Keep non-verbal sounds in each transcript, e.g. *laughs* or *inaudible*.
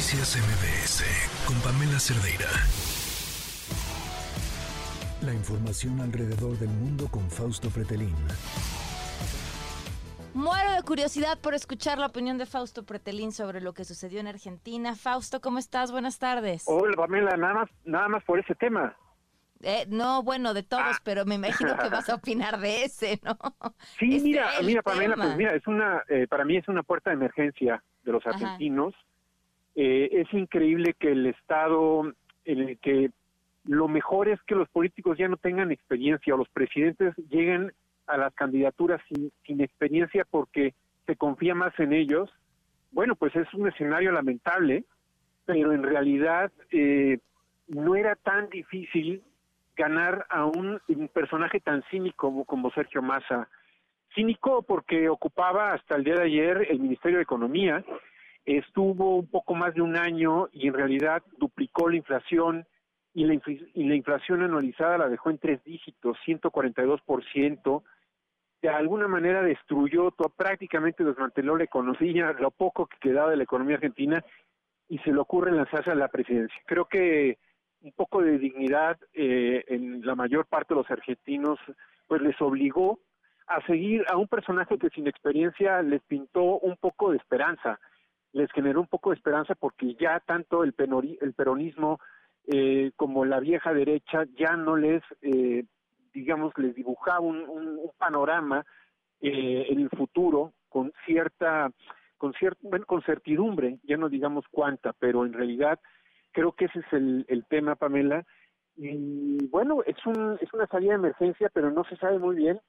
Noticias MBS con Pamela Cerdeira. La información alrededor del mundo con Fausto Pretelín. Muero de curiosidad por escuchar la opinión de Fausto Pretelín sobre lo que sucedió en Argentina. Fausto, ¿cómo estás? Buenas tardes. Hola, Pamela, nada más, nada más por ese tema. Eh, no, bueno, de todos, ah. pero me imagino que vas a opinar de ese, ¿no? *laughs* Sí, mira, mira, Pamela, pues mira, es una, eh, para mí es una puerta de emergencia de los argentinos. Eh, es increíble que el Estado, en el que lo mejor es que los políticos ya no tengan experiencia o los presidentes lleguen a las candidaturas sin, sin experiencia porque se confía más en ellos. Bueno, pues es un escenario lamentable, pero en realidad eh, no era tan difícil ganar a un, personaje tan cínico como, Sergio Massa. Cínico porque ocupaba hasta el día de ayer el Ministerio de Economía, estuvo un poco más de un año y en realidad duplicó la inflación y la, y la inflación anualizada la dejó en tres dígitos, 142%. De alguna manera destruyó, prácticamente desmanteló la economía, lo poco que quedaba de la economía argentina y se le ocurre lanzarse a la presidencia. Creo que un poco de dignidad eh, en la mayor parte de los argentinos, pues les obligó a seguir a un personaje que sin experiencia les pintó un poco de esperanza, les generó un poco de esperanza porque ya tanto el, el peronismo eh, como la vieja derecha ya no les, eh, digamos, les dibujaba un, panorama eh, en el futuro con cierta, con cierta, bueno, con certidumbre, ya no digamos cuánta, pero en realidad Creo que ese es el, el tema, Pamela. Y bueno, es, un, es una salida de emergencia, pero no se sabe muy bien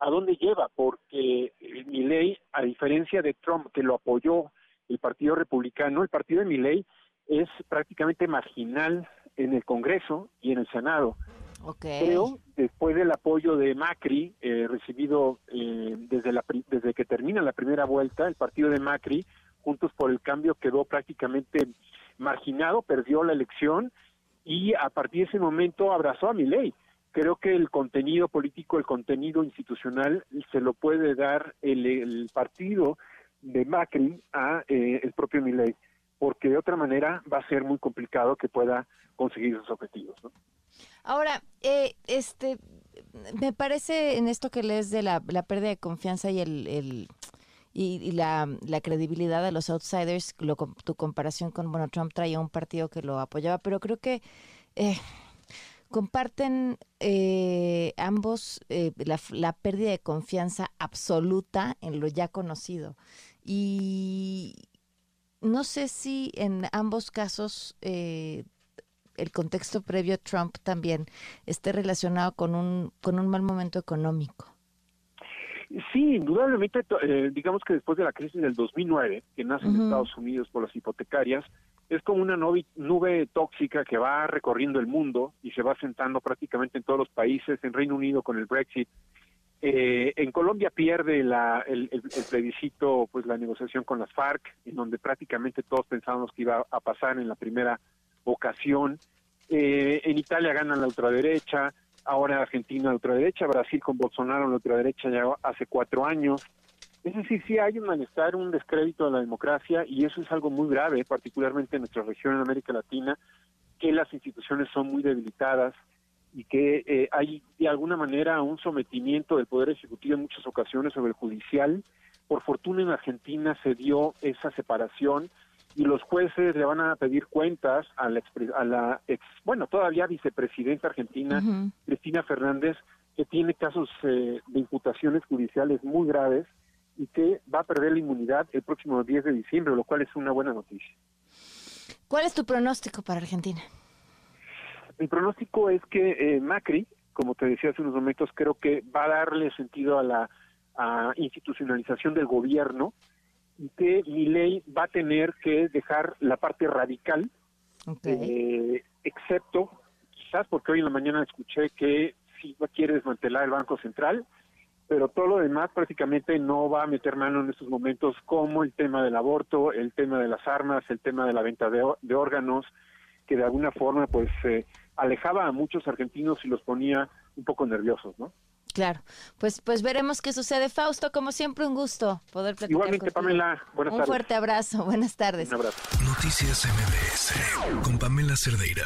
a dónde lleva, porque mi ley, a diferencia de Trump, que lo apoyó el Partido Republicano, el partido de mi ley es prácticamente marginal en el Congreso y en el Senado. Okay. Creo, después del apoyo de Macri, eh, recibido eh, desde, la, desde que termina la primera vuelta, el partido de Macri, Juntos por el Cambio, quedó prácticamente marginado, perdió la elección y a partir de ese momento abrazó a mi ley. Creo que el contenido político, el contenido institucional se lo puede dar el, partido de Macri a eh, el propio Milei, porque de otra manera va a ser muy complicado que pueda conseguir sus objetivos. Ahora, eh, este, me parece en esto que lees de la, la pérdida de confianza y el y, la, la, credibilidad de los outsiders, lo, tu comparación con, bueno, Trump traía un partido que lo apoyaba, pero creo que eh, comparten eh, ambos eh, la, la, pérdida de confianza absoluta en lo ya conocido. Y no sé si en ambos casos el contexto previo a Trump también esté relacionado con un, con un mal momento económico. Sí, indudablemente, eh, digamos que después de la crisis del 2009, que nace en Estados Unidos por las hipotecarias, es como una nube tóxica que va recorriendo el mundo y se va sentando prácticamente en todos los países, en Reino Unido con el Brexit. Eh, en Colombia pierde la, el, el, plebiscito, pues la negociación con las FARC, en donde prácticamente todos pensábamos que iba a pasar en la primera ocasión. Eh, en Italia gana la ultraderecha, ahora Argentina de ultraderecha, Brasil con Bolsonaro en la ultraderecha ya hace cuatro años. Es decir, sí hay un malestar, un descrédito de la democracia y eso es algo muy grave, particularmente en nuestra región en América Latina, que las instituciones son muy debilitadas y que eh, hay de alguna manera un sometimiento del Poder Ejecutivo en muchas ocasiones sobre el judicial. Por fortuna en Argentina se dio esa separación y los jueces le van a pedir cuentas a la, a la ex, bueno, todavía vicepresidenta argentina, Cristina Fernández, que tiene casos eh, de imputaciones judiciales muy graves y que va a perder la inmunidad el próximo 10 de diciembre, lo cual es una buena noticia. ¿Cuál es tu pronóstico para Argentina? Mi pronóstico es que eh, Macri, como te decía hace unos momentos, creo que va a darle sentido a la a institucionalización del gobierno, y que mi ley va a tener que dejar la parte radical, eh, excepto quizás porque hoy en la mañana escuché que sí quiere desmantelar el Banco Central, pero todo lo demás prácticamente no va a meter mano en estos momentos, como el tema del aborto, el tema de las armas, el tema de la venta de, de órganos, que de alguna forma pues eh, alejaba a muchos argentinos y los ponía un poco nerviosos, ¿no? Claro, pues pues veremos qué sucede. Fausto, como siempre, un gusto poder platicar Igualmente, Pamela, buenas un fuerte abrazo, *laughs* buenas tardes. Un abrazo. Noticias MBS con Pamela Cerdeira.